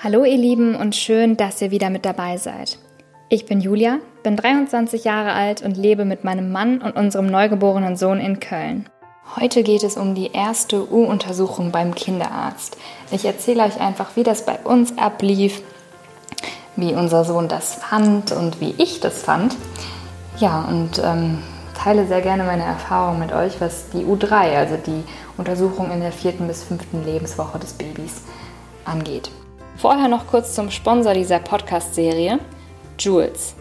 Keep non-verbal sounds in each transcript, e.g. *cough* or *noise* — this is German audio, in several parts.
Hallo ihr Lieben und schön, dass ihr wieder mit dabei seid. Ich bin Julia, bin 23 Jahre alt und lebe mit meinem Mann und unserem neugeborenen Sohn in Köln. Heute geht es um die erste U-Untersuchung beim Kinderarzt. Ich erzähle euch einfach, wie das bei uns ablief, wie unser Sohn das fand und wie ich das fand. Ja, und ähm, teile sehr gerne meine Erfahrung mit euch, was die U3, also die Untersuchung in der vierten bis fünften Lebenswoche des Babys, angeht. Vorher noch kurz zum Sponsor dieser Podcast-Serie, Jules.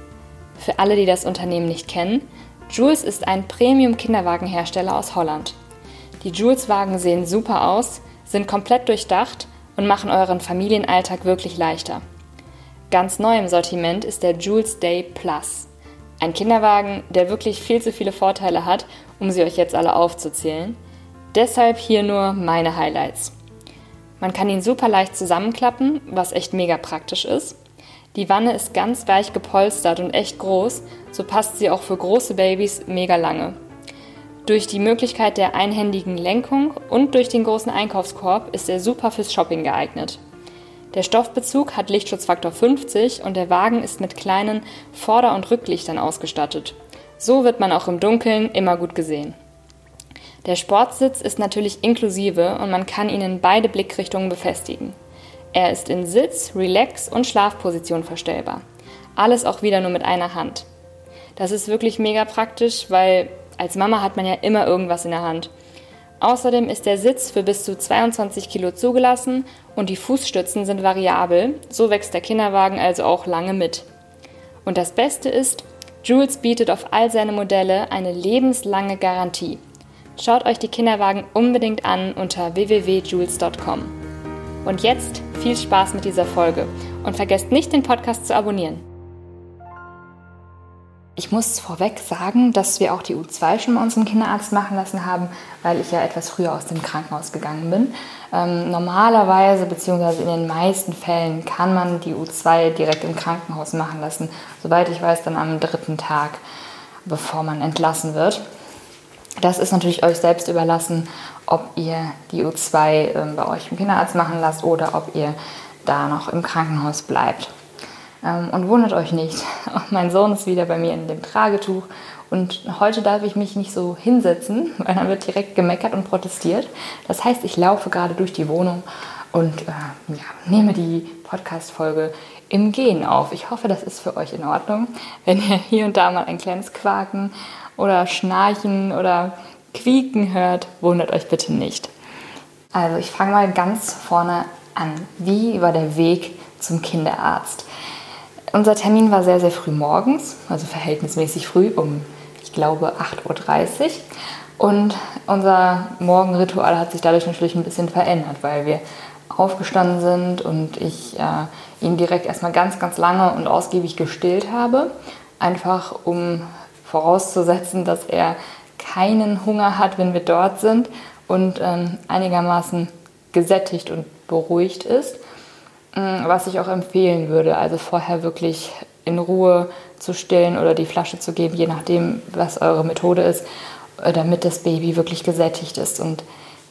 Für alle, die das Unternehmen nicht kennen, Jules ist ein Premium-Kinderwagenhersteller aus Holland. Die Jules-Wagen sehen super aus, sind komplett durchdacht und machen euren Familienalltag wirklich leichter. Ganz neu im Sortiment ist der Jules Day Plus. Ein Kinderwagen, der wirklich viel zu viele Vorteile hat, um sie euch jetzt alle aufzuzählen. Deshalb hier nur meine Highlights. Man kann ihn super leicht zusammenklappen, was echt mega praktisch ist. Die Wanne ist ganz weich gepolstert und echt groß, so passt sie auch für große Babys mega lange. Durch die Möglichkeit der einhändigen Lenkung und durch den großen Einkaufskorb ist er super fürs Shopping geeignet. Der Stoffbezug hat Lichtschutzfaktor 50 und der Wagen ist mit kleinen Vorder- und Rücklichtern ausgestattet. So wird man auch im Dunkeln immer gut gesehen. Der Sportsitz ist natürlich inklusive und man kann ihn in beide Blickrichtungen befestigen. Er ist in Sitz, Relax und Schlafposition verstellbar. Alles auch wieder nur mit einer Hand. Das ist wirklich mega praktisch, weil als Mama hat man ja immer irgendwas in der Hand. Außerdem ist der Sitz für bis zu 22 Kilo zugelassen und die Fußstützen sind variabel, so wächst der Kinderwagen also auch lange mit. Und das Beste ist, Jules bietet auf all seine Modelle eine lebenslange Garantie. Schaut euch die Kinderwagen unbedingt an unter www.jules.com. Und jetzt viel Spaß mit dieser Folge und vergesst nicht, den Podcast zu abonnieren. Ich muss vorweg sagen, dass wir auch die U2 schon bei unserem Kinderarzt machen lassen haben, weil ich ja etwas früher aus dem Krankenhaus gegangen bin. Ähm, normalerweise, beziehungsweise in den meisten Fällen, kann man die U2 direkt im Krankenhaus machen lassen. Soweit ich weiß, dann am dritten Tag, bevor man entlassen wird. Das ist natürlich euch selbst überlassen, ob ihr die U2 äh, bei euch im Kinderarzt machen lasst oder ob ihr da noch im Krankenhaus bleibt. Ähm, und wundert euch nicht, *laughs* mein Sohn ist wieder bei mir in dem Tragetuch und heute darf ich mich nicht so hinsetzen, *laughs* weil dann wird direkt gemeckert und protestiert. Das heißt, ich laufe gerade durch die Wohnung und äh, ja, nehme die Podcast-Folge im Gehen auf. Ich hoffe, das ist für euch in Ordnung, wenn ihr hier und da mal ein kleines Quaken oder Schnarchen oder Quieken hört, wundert euch bitte nicht. Also ich fange mal ganz vorne an. Wie war der Weg zum Kinderarzt? Unser Termin war sehr, sehr früh morgens, also verhältnismäßig früh, um, ich glaube, 8.30 Uhr. Und unser Morgenritual hat sich dadurch natürlich ein bisschen verändert, weil wir aufgestanden sind und ich äh, ihn direkt erstmal ganz, ganz lange und ausgiebig gestillt habe. Einfach um vorauszusetzen, dass er keinen Hunger hat, wenn wir dort sind und ähm, einigermaßen gesättigt und beruhigt ist. Ähm, was ich auch empfehlen würde, also vorher wirklich in Ruhe zu stillen oder die Flasche zu geben, je nachdem, was eure Methode ist, äh, damit das Baby wirklich gesättigt ist und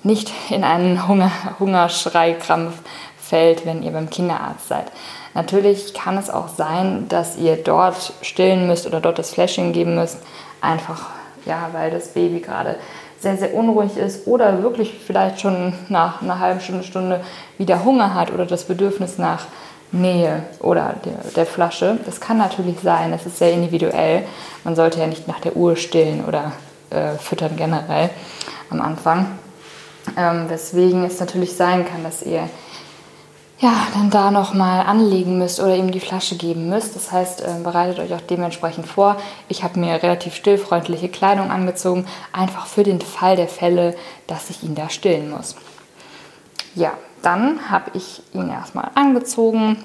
nicht in einen Hunger, Hungerschreikrampf fällt, wenn ihr beim Kinderarzt seid. Natürlich kann es auch sein, dass ihr dort stillen müsst oder dort das Flashing geben müsst, einfach ja, weil das Baby gerade sehr, sehr unruhig ist oder wirklich vielleicht schon nach einer halben Stunde, Stunde wieder Hunger hat oder das Bedürfnis nach Nähe oder der, der Flasche. Das kann natürlich sein, das ist sehr individuell. Man sollte ja nicht nach der Uhr stillen oder äh, füttern generell am Anfang. Ähm, weswegen es natürlich sein kann, dass ihr ja, dann da nochmal anlegen müsst oder ihm die Flasche geben müsst. Das heißt, äh, bereitet euch auch dementsprechend vor. Ich habe mir relativ stillfreundliche Kleidung angezogen, einfach für den Fall der Fälle, dass ich ihn da stillen muss. Ja, dann habe ich ihn erstmal angezogen.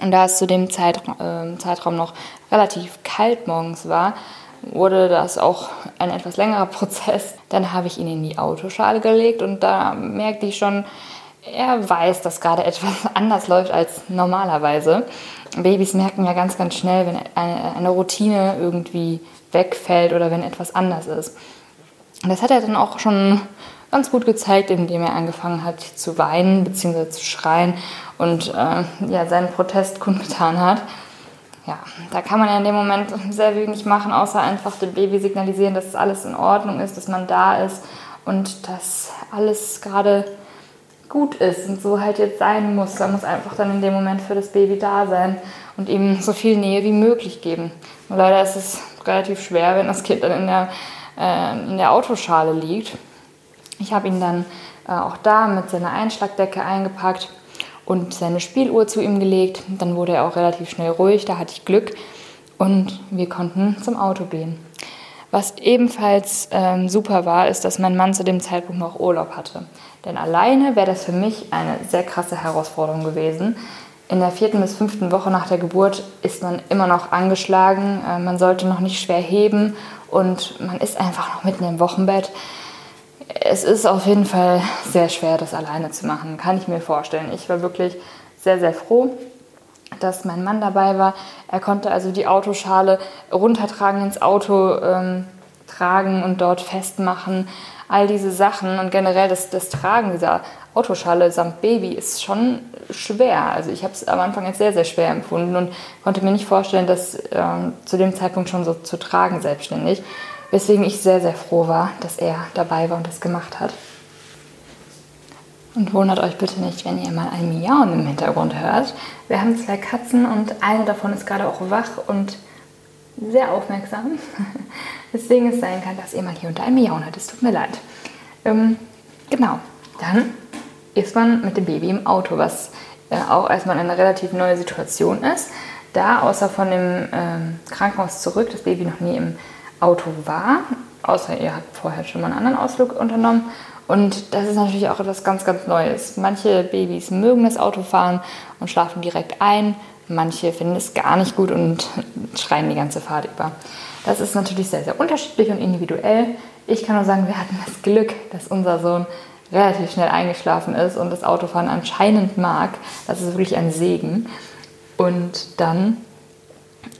Und da es zu dem Zeitraum, äh, Zeitraum noch relativ kalt morgens war, wurde das auch ein etwas längerer *laughs* Prozess. Dann habe ich ihn in die Autoschale gelegt und da merkte ich schon, er weiß, dass gerade etwas *laughs* anders läuft als normalerweise. Babys merken ja ganz, ganz schnell, wenn eine, Routine irgendwie wegfällt oder wenn etwas anders ist. Und das hat er dann auch schon ganz gut gezeigt, indem er angefangen hat zu weinen bzw. zu schreien und äh, ja, seinen Protest kundgetan hat. Ja, da kann man ja in dem Moment sehr wenig machen, außer einfach dem Baby signalisieren, dass alles in Ordnung ist, dass man da ist und dass alles gerade gut ist und so halt jetzt sein muss. Man muss einfach dann in dem Moment für das Baby da sein und ihm so viel Nähe wie möglich geben. Und leider ist es relativ schwer, wenn das Kind dann in der, äh, in der Autoschale liegt. Ich habe ihn dann äh, auch da mit seiner Einschlagdecke eingepackt und seine Spieluhr zu ihm gelegt. Dann wurde er auch relativ schnell ruhig, da hatte ich Glück und wir konnten zum Auto gehen. Was ebenfalls ähm, super war, ist, dass mein Mann zu dem Zeitpunkt noch Urlaub hatte. Denn alleine wäre das für mich eine sehr krasse Herausforderung gewesen. In der vierten bis fünften Woche nach der Geburt ist man immer noch angeschlagen, äh, man sollte noch nicht schwer heben und man ist einfach noch mitten im Wochenbett. Es ist auf jeden Fall sehr schwer, das alleine zu machen, kann ich mir vorstellen. Ich war wirklich sehr, sehr froh, dass mein Mann dabei war. Er konnte also die Autoschale runtertragen, ins Auto ähm, tragen und dort festmachen. All diese Sachen und generell das, das Tragen dieser Autoschale samt Baby ist schon schwer. Also ich habe es am Anfang als sehr, sehr schwer empfunden und konnte mir nicht vorstellen, das ähm, zu dem Zeitpunkt schon so zu tragen selbstständig. Weswegen ich sehr, sehr froh war, dass er dabei war und das gemacht hat. Und wundert euch bitte nicht, wenn ihr mal ein Miauen im Hintergrund hört. Wir haben zwei Katzen und eine davon ist gerade auch wach und sehr aufmerksam. *laughs* Deswegen es sein kann, dass ihr mal hier unter ein Miauen hört. Es tut mir leid. Ähm, genau, dann ist man mit dem Baby im Auto, was äh, auch erstmal eine relativ neue Situation ist. Da außer von dem ähm, Krankenhaus zurück das Baby noch nie im Auto war, außer ihr habt vorher schon mal einen anderen Ausflug unternommen und das ist natürlich auch etwas ganz, ganz Neues. Manche Babys mögen das Autofahren und schlafen direkt ein. Manche finden es gar nicht gut und schreien die ganze Fahrt über. Das ist natürlich sehr, sehr unterschiedlich und individuell. Ich kann nur sagen, wir hatten das Glück, dass unser Sohn relativ schnell eingeschlafen ist und das Autofahren anscheinend mag. Das ist wirklich ein Segen. Und dann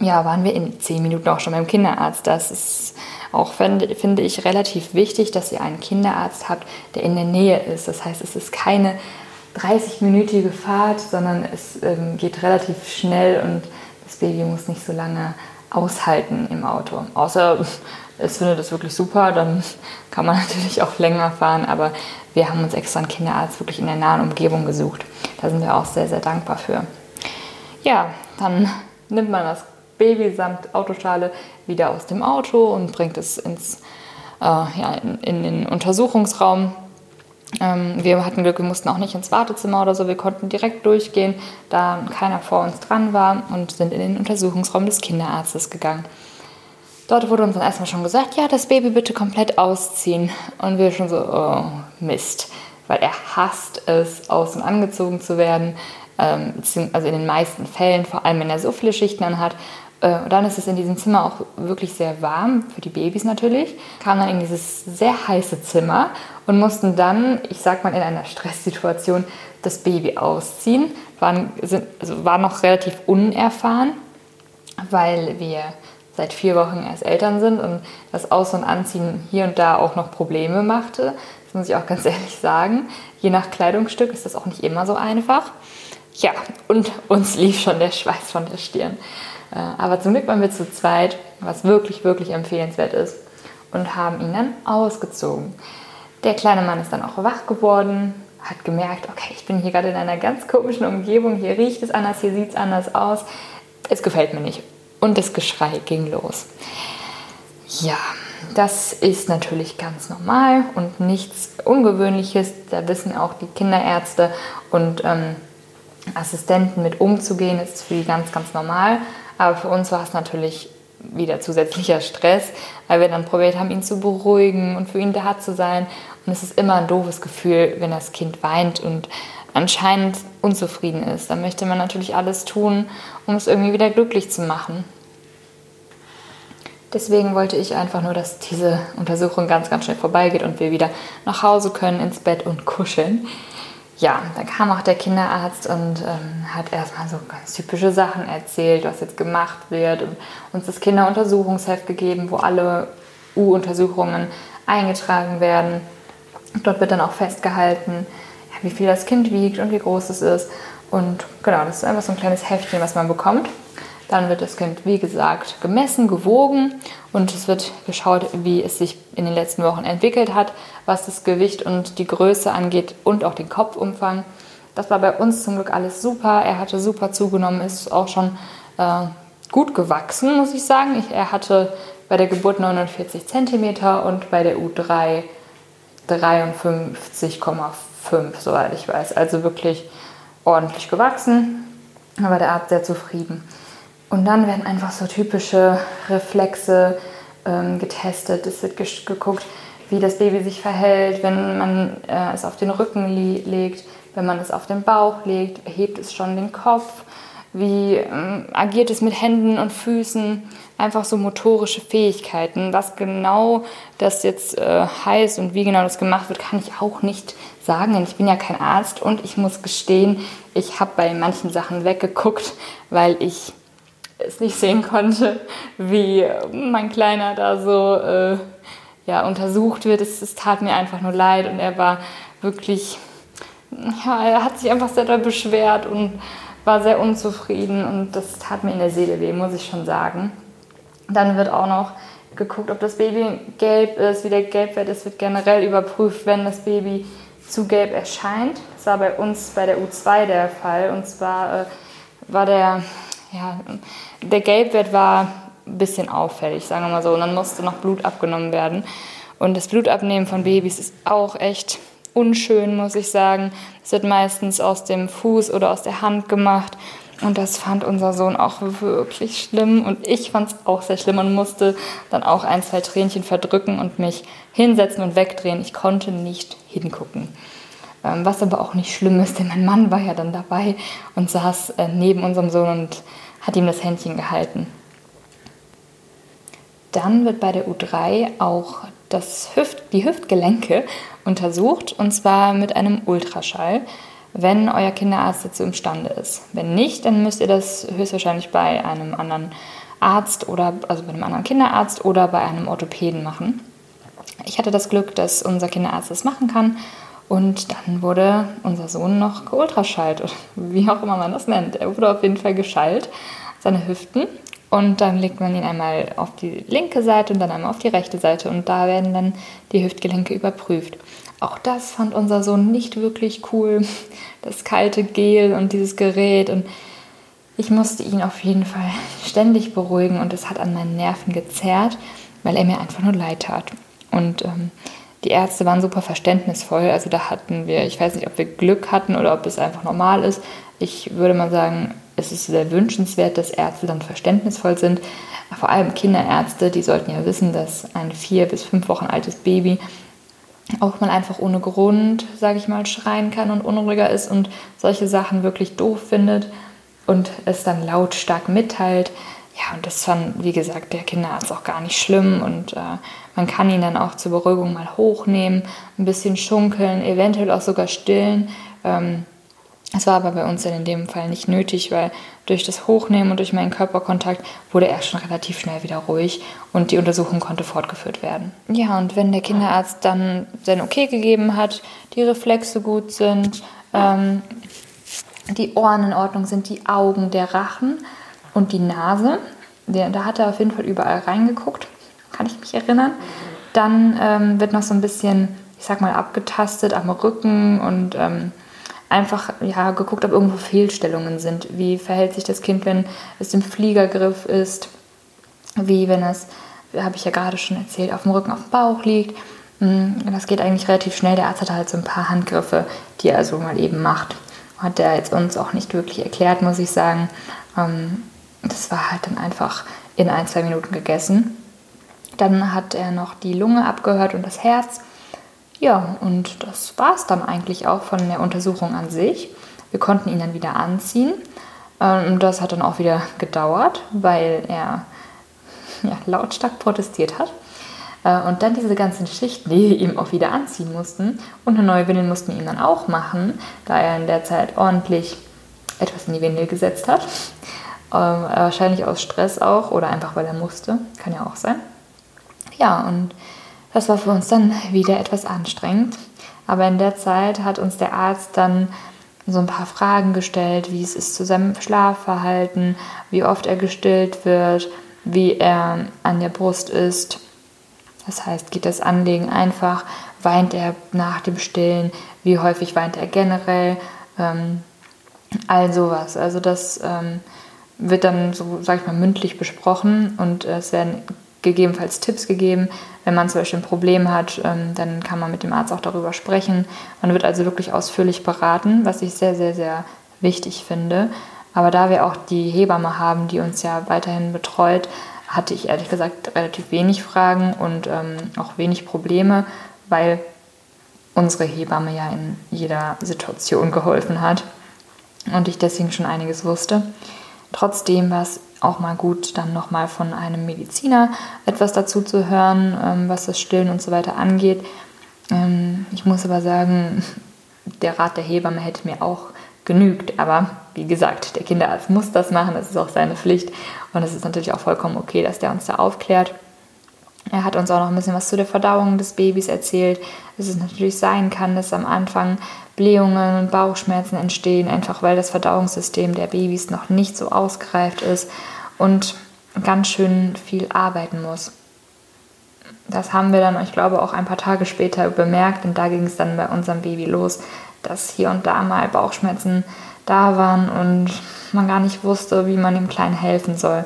ja, waren wir in zehn Minuten auch schon beim Kinderarzt. Das ist auch, finde, ich, relativ wichtig, dass ihr einen Kinderarzt habt, der in der Nähe ist. Das heißt, es ist keine 30-minütige Fahrt, sondern es ähm, geht relativ schnell und das Baby muss nicht so lange aushalten im Auto. Außer *laughs* es findet es wirklich super, dann *laughs* kann man *laughs* natürlich auch länger fahren, aber wir haben uns extra einen Kinderarzt wirklich in der nahen Umgebung gesucht. Da sind wir auch sehr, sehr dankbar für. Ja, dann nimmt man das Baby samt Autoschale wieder aus dem Auto und bringt es ins, äh, ja, in, in, den Untersuchungsraum. Ähm, wir hatten Glück, wir mussten auch nicht ins Wartezimmer oder so, wir konnten direkt durchgehen, da keiner vor uns dran war und sind in den Untersuchungsraum des Kinderarztes gegangen. Dort wurde uns dann erstmal schon gesagt, ja, das Baby bitte komplett ausziehen. Und wir schon so, oh, Mist. Weil er hasst es, und angezogen zu werden. Ähm, also in den meisten Fällen, vor allem wenn er so viele Schichten anhat. Äh, und dann ist es in diesem Zimmer auch wirklich sehr warm, für die Babys natürlich. Kamen dann in dieses sehr heiße Zimmer und mussten dann, ich sag mal in einer Stresssituation, das Baby ausziehen. Waren, sind, also waren noch relativ unerfahren, weil wir seit vier Wochen erst Eltern sind und das Aus- und Anziehen hier und da auch noch Probleme machte. Das muss ich auch ganz *laughs* ehrlich sagen. Je nach Kleidungsstück ist das auch nicht immer so einfach. Ja, und uns lief schon der Schweiß von der Stirn. Äh, aber zum Glück waren wir zu zweit, was wirklich, wirklich empfehlenswert ist, und haben ihn dann ausgezogen. Der kleine Mann ist dann auch wach geworden, hat gemerkt, okay, ich bin hier gerade in einer ganz komischen Umgebung, hier riecht es anders, hier sieht es anders aus. Es gefällt mir nicht. Und das Geschrei ging los. Ja, das ist natürlich ganz normal und nichts Ungewöhnliches. Da wissen auch die Kinderärzte und ähm, Assistenten mit umzugehen. Das ist für die ganz, ganz normal. Aber für uns war es natürlich wieder zusätzlicher Stress, weil wir dann probiert haben, ihn zu beruhigen und für ihn da zu sein. Und es ist immer ein doofes Gefühl, wenn das Kind weint und anscheinend unzufrieden ist. Dann möchte man natürlich alles tun, um es irgendwie wieder glücklich zu machen. Deswegen wollte ich einfach nur, dass diese Untersuchung ganz, ganz schnell vorbeigeht und wir wieder nach Hause können, ins Bett und *laughs* kuscheln ja, da kam auch der Kinderarzt und ähm, hat erstmal so ganz typische Sachen erzählt, was jetzt gemacht wird und uns das Kinderuntersuchungsheft gegeben, wo alle U-Untersuchungen eingetragen werden. Dort wird dann auch festgehalten, ja, wie viel das Kind wiegt und wie groß es ist. Und genau, das ist einfach so ein kleines Heftchen, was man bekommt. Dann wird das Kind, wie gesagt, gemessen, gewogen und es wird geschaut, wie es sich in den letzten Wochen entwickelt hat, was das Gewicht und die Größe angeht und auch den Kopfumfang. Das war bei uns zum Glück alles super. Er hatte super zugenommen, ist auch schon äh, gut gewachsen, muss ich sagen. Ich, er hatte bei der Geburt 49 cm und bei der U3 53,5, soweit ich weiß. Also wirklich ordentlich gewachsen. War der Arzt sehr zufrieden. Und dann werden einfach so typische Reflexe ähm, getestet. Es wird geguckt, wie das Baby sich verhält, wenn man äh, es auf den Rücken legt, wenn man es auf den Bauch legt, hebt es schon den Kopf, wie ähm, agiert es mit Händen und Füßen, einfach so motorische Fähigkeiten. Was genau das jetzt äh, heißt und wie genau das gemacht wird, kann ich auch nicht sagen, denn ich bin ja kein Arzt und ich muss gestehen, ich habe bei manchen Sachen weggeguckt, weil ich es nicht sehen konnte, wie mein Kleiner da so äh, ja, untersucht wird. Es, es, tat mir einfach nur leid und er war wirklich, ja, er hat sich einfach sehr doll beschwert und war sehr unzufrieden und das tat mir in der Seele weh, muss ich schon sagen. Dann wird auch noch geguckt, ob das Baby gelb ist, wie der Gelbwert ist, wird generell überprüft, wenn das Baby zu gelb erscheint. Das war bei uns bei der U2 der Fall und zwar äh, war der ja, der Gelbwert war ein bisschen auffällig, sagen wir mal so. Und dann musste noch Blut abgenommen werden. Und das Blutabnehmen von Babys ist auch echt unschön, muss ich sagen. Es wird meistens aus dem Fuß oder aus der Hand gemacht. Und das fand unser Sohn auch wirklich schlimm. Und ich fand es auch sehr schlimm und musste dann auch ein, zwei Tränchen verdrücken und mich hinsetzen und wegdrehen. Ich konnte nicht hingucken. Ähm, was aber auch nicht schlimm ist, denn mein Mann war ja dann dabei und saß äh, neben unserem Sohn und hat ihm das Händchen gehalten. Dann wird bei der U3 auch das Hüft, die Hüftgelenke untersucht und zwar mit einem Ultraschall, wenn euer Kinderarzt dazu imstande ist. Wenn nicht, dann müsst ihr das höchstwahrscheinlich bei einem anderen Arzt oder also bei einem anderen Kinderarzt oder bei einem Orthopäden machen. Ich hatte das Glück, dass unser Kinderarzt das machen kann und dann wurde unser Sohn noch geultraschallt, wie auch immer man das nennt. Er wurde auf jeden Fall geschallt, seine Hüften. Und dann legt man ihn einmal auf die linke Seite und dann einmal auf die rechte Seite. Und da werden dann die Hüftgelenke überprüft. Auch das fand unser Sohn nicht wirklich cool. *laughs* Das kalte Gel und dieses Gerät. Und ich musste ihn auf jeden Fall ständig beruhigen. Und es hat an meinen Nerven gezerrt, weil er mir einfach nur leid tat. Und ähm, die Ärzte waren super verständnisvoll. Also da hatten wir, ich weiß nicht, ob wir Glück hatten oder ob es einfach normal ist. Ich würde mal sagen, es ist sehr wünschenswert, dass Ärzte dann verständnisvoll sind. Vor allem Kinderärzte, die sollten ja wissen, dass ein vier bis fünf Wochen altes Baby auch mal einfach ohne Grund, sage ich mal, schreien kann und unruhiger ist und solche Sachen wirklich doof findet und es dann lautstark mitteilt. Ja, und das fand, wie gesagt, der Kinderarzt auch gar nicht schlimm und äh, man kann ihn dann auch zur Beruhigung mal hochnehmen, ein bisschen schunkeln, eventuell auch sogar stillen. Ähm, es war aber bei uns dann in dem Fall nicht nötig, weil durch das Hochnehmen und durch meinen Körperkontakt wurde er schon relativ schnell wieder ruhig und die Untersuchung konnte fortgeführt werden. Ja, und wenn der Kinderarzt dann sein Okay gegeben hat, die Reflexe gut sind, ähm, die Ohren in Ordnung sind, die Augen, der Rachen, und die Nase. Der, da hat er auf jeden Fall überall reingeguckt, kann ich mich erinnern. Dann ähm, wird noch so ein bisschen, ich sag mal, abgetastet am Rücken und ähm, einfach ja, geguckt, ob irgendwo Fehlstellungen sind. Wie verhält sich das Kind, wenn es im Fliegergriff ist? Wie, wenn es, habe ich ja gerade schon erzählt, auf dem Rücken, auf dem Bauch liegt. Hm, das geht eigentlich relativ schnell. Der Arzt hat halt so ein paar Handgriffe, die er so mal eben macht. Hat er jetzt uns auch nicht wirklich erklärt, muss ich sagen. Ähm, das war halt dann einfach in ein, zwei Minuten gegessen. Dann hat er noch die Lunge abgehört und das Herz. Ja, und das war es dann eigentlich auch von der Untersuchung an sich. Wir konnten ihn dann wieder anziehen. Ähm, und das hat dann auch wieder gedauert, weil er ja, lautstark protestiert hat. Äh, und dann diese ganzen Schichten, die wir ihm auch wieder anziehen mussten. Und eine neue Windel mussten wir ihm dann auch machen, da er in der Zeit ordentlich etwas in die Windel gesetzt hat. Ähm, wahrscheinlich aus Stress auch oder einfach weil er musste. Kann ja auch sein. Ja, und das war für uns dann *laughs* wieder etwas anstrengend. Aber in der Zeit hat uns der Arzt dann so ein paar Fragen gestellt, wie es ist zu seinem Schlafverhalten, wie oft er gestillt wird, wie er an der Brust ist. Das heißt, geht das Anlegen einfach, weint er nach dem Stillen, wie häufig weint er generell, ähm, all sowas. Also das ähm, wird dann so, sag ich mal, mündlich besprochen und es werden gegebenenfalls Tipps gegeben. Wenn man zum Beispiel ein Problem hat, ähm, dann kann man mit dem Arzt auch darüber sprechen. Man wird also wirklich ausführlich beraten, was ich sehr, sehr, sehr wichtig finde. Aber da wir auch die Hebamme haben, die uns ja weiterhin betreut, hatte ich ehrlich gesagt relativ wenig Fragen und ähm, auch wenig Probleme, weil unsere Hebamme ja in jeder Situation geholfen hat und ich deswegen schon einiges wusste. Trotzdem war es auch mal gut, dann nochmal von einem Mediziner etwas dazu zu hören, ähm, was das Stillen und so weiter angeht. Ähm, ich muss aber sagen, *laughs* der Rat der Hebamme hätte mir auch genügt. Aber wie gesagt, der Kinderarzt muss das machen, das ist auch seine Pflicht. Und es ist natürlich auch vollkommen okay, dass der uns da aufklärt. Er hat uns auch noch ein bisschen was zu der Verdauung des Babys erzählt, dass es natürlich sein kann, dass am Anfang Blähungen und Bauchschmerzen entstehen, einfach weil das Verdauungssystem der Babys noch nicht so ausgereift ist und ganz schön viel arbeiten muss. Das haben wir dann, ich glaube, auch ein paar Tage später bemerkt und da ging es dann bei unserem Baby los, dass hier und da mal Bauchschmerzen da waren und man gar nicht wusste, wie man dem Kleinen helfen soll.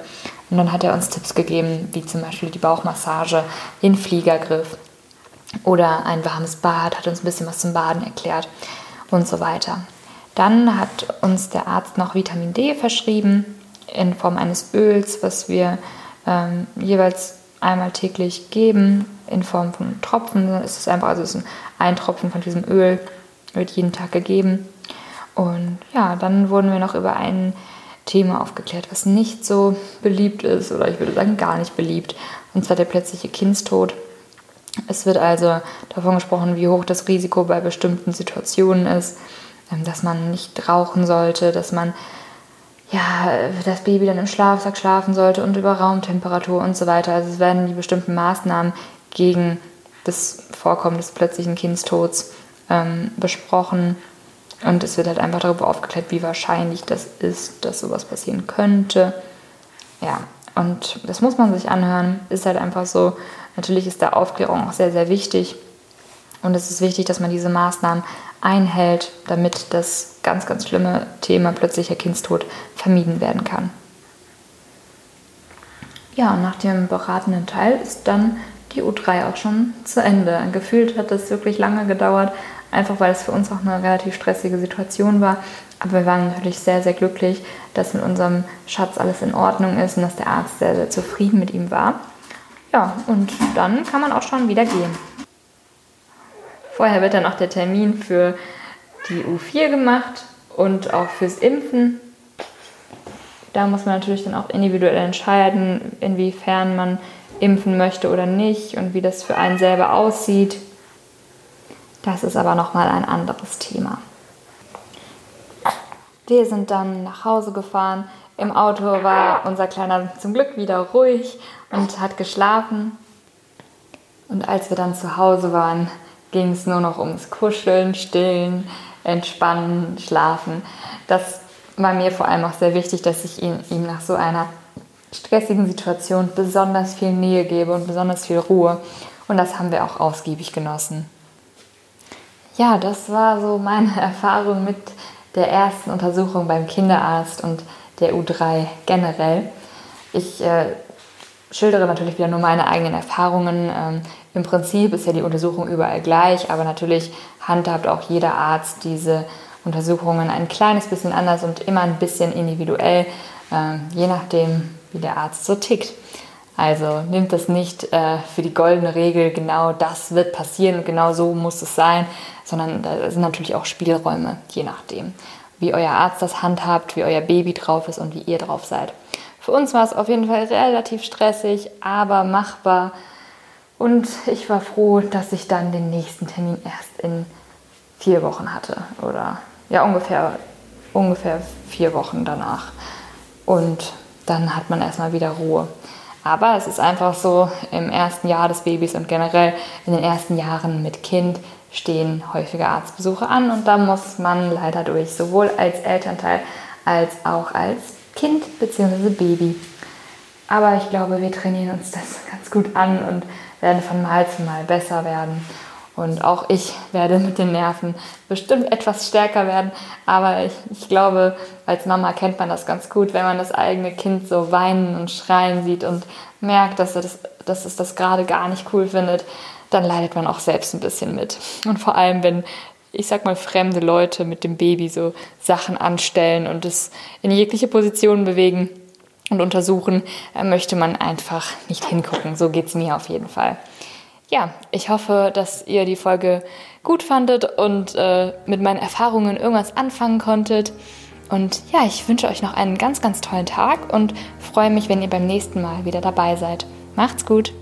Und dann hat er uns Tipps gegeben, wie zum Beispiel die Bauchmassage, den Fliegergriff oder ein warmes Bad, hat uns ein bisschen was zum Baden erklärt und so weiter. Dann hat uns der Arzt noch Vitamin D verschrieben in Form eines Öls, was wir ähm, jeweils einmal täglich geben in Form von Tropfen. Es ist einfach, also es ist ein Tropfen von diesem Öl wird jeden Tag gegeben. Und ja, dann wurden wir noch über ein Thema aufgeklärt, was nicht so beliebt ist oder ich würde sagen gar nicht beliebt, und zwar der plötzliche Kindstod. Es wird also davon gesprochen, wie hoch das Risiko bei bestimmten Situationen ist, ähm, dass man nicht rauchen sollte, dass man ja, das Baby dann im Schlafsack schlafen sollte und über Raumtemperatur und so weiter. Also es werden die bestimmten Maßnahmen gegen das Vorkommen des plötzlichen Kindstods ähm, besprochen. Und es wird halt einfach darüber aufgeklärt, wie wahrscheinlich das ist, dass sowas passieren könnte. Ja, und das muss man sich anhören. Ist halt einfach so. Natürlich ist da Aufklärung auch sehr, sehr wichtig. Und es ist wichtig, dass man diese Maßnahmen einhält, damit das ganz, ganz schlimme Thema plötzlicher Kindstod vermieden werden kann. Ja, nach dem beratenden Teil ist dann die U3 auch schon zu Ende. Gefühlt hat das wirklich lange gedauert, einfach weil es für uns auch eine relativ stressige Situation war. Aber wir waren natürlich sehr, sehr glücklich, dass mit unserem Schatz alles in Ordnung ist und dass der Arzt sehr, sehr zufrieden mit ihm war. Ja, und dann kann man auch schon wieder gehen. Vorher wird dann auch der Termin für die U4 gemacht und auch fürs Impfen. Da muss man natürlich dann auch individuell entscheiden, inwiefern man impfen möchte oder nicht und wie das für einen selber aussieht. Das ist aber nochmal ein anderes Thema. Wir sind dann nach Hause gefahren. Im Auto war unser Kleiner zum Glück wieder ruhig und hat geschlafen. Und als wir dann zu Hause waren, ging es nur noch ums Kuscheln, Stillen, Entspannen, Schlafen. Das war mir vor allem auch sehr wichtig, dass ich ihm, ihm nach so einer stressigen Situation besonders viel Nähe gebe und besonders viel Ruhe. Und das haben wir auch ausgiebig genossen. Ja, das war so meine *laughs* Erfahrung mit der ersten Untersuchung beim Kinderarzt und der U3 generell. Ich äh, schildere natürlich wieder nur meine eigenen Erfahrungen. Ähm, Im Prinzip ist ja die Untersuchung überall gleich, aber natürlich handhabt auch jeder Arzt diese Untersuchungen ein kleines bisschen anders und immer ein bisschen individuell, äh, je nachdem, wie der Arzt so tickt. Also nimmt das nicht äh, für die goldene Regel, genau das wird passieren und genau so muss es sein, sondern da sind natürlich auch Spielräume, je nachdem, wie euer Arzt das handhabt, wie euer Baby drauf ist und wie ihr drauf seid. Für uns war es auf jeden Fall relativ stressig, aber machbar. Und ich war froh, dass ich dann den nächsten Termin erst in vier Wochen hatte. Oder ja, ungefähr, ungefähr vier Wochen danach. Und dann hat man erstmal wieder Ruhe. Aber es ist einfach so, im ersten Jahr des Babys und generell in den ersten Jahren mit Kind stehen häufige Arztbesuche an und da muss man leider durch, sowohl als Elternteil als auch als Kind bzw. Baby. Aber ich glaube, wir trainieren uns das *laughs* ganz gut an und werden von Mal zu Mal besser werden. Und auch ich werde mit den Nerven bestimmt etwas stärker werden. Aber ich, ich, glaube, als Mama kennt man das ganz gut, wenn man das eigene Kind so weinen und schreien sieht und merkt, dass es, dass es das gerade gar nicht cool findet, dann leidet man auch selbst ein bisschen mit. Und vor allem, wenn, ich sag mal, fremde Leute mit dem Baby so Sachen anstellen und es in jegliche Position bewegen und untersuchen, äh, möchte man einfach nicht hingucken. So geht es mir auf jeden Fall. Ja, ich hoffe, dass ihr die Folge gut fandet und äh, mit meinen Erfahrungen irgendwas anfangen konntet. Und ja, ich wünsche euch noch einen ganz, ganz tollen Tag und freue mich, wenn ihr beim nächsten Mal wieder dabei seid. Macht's gut!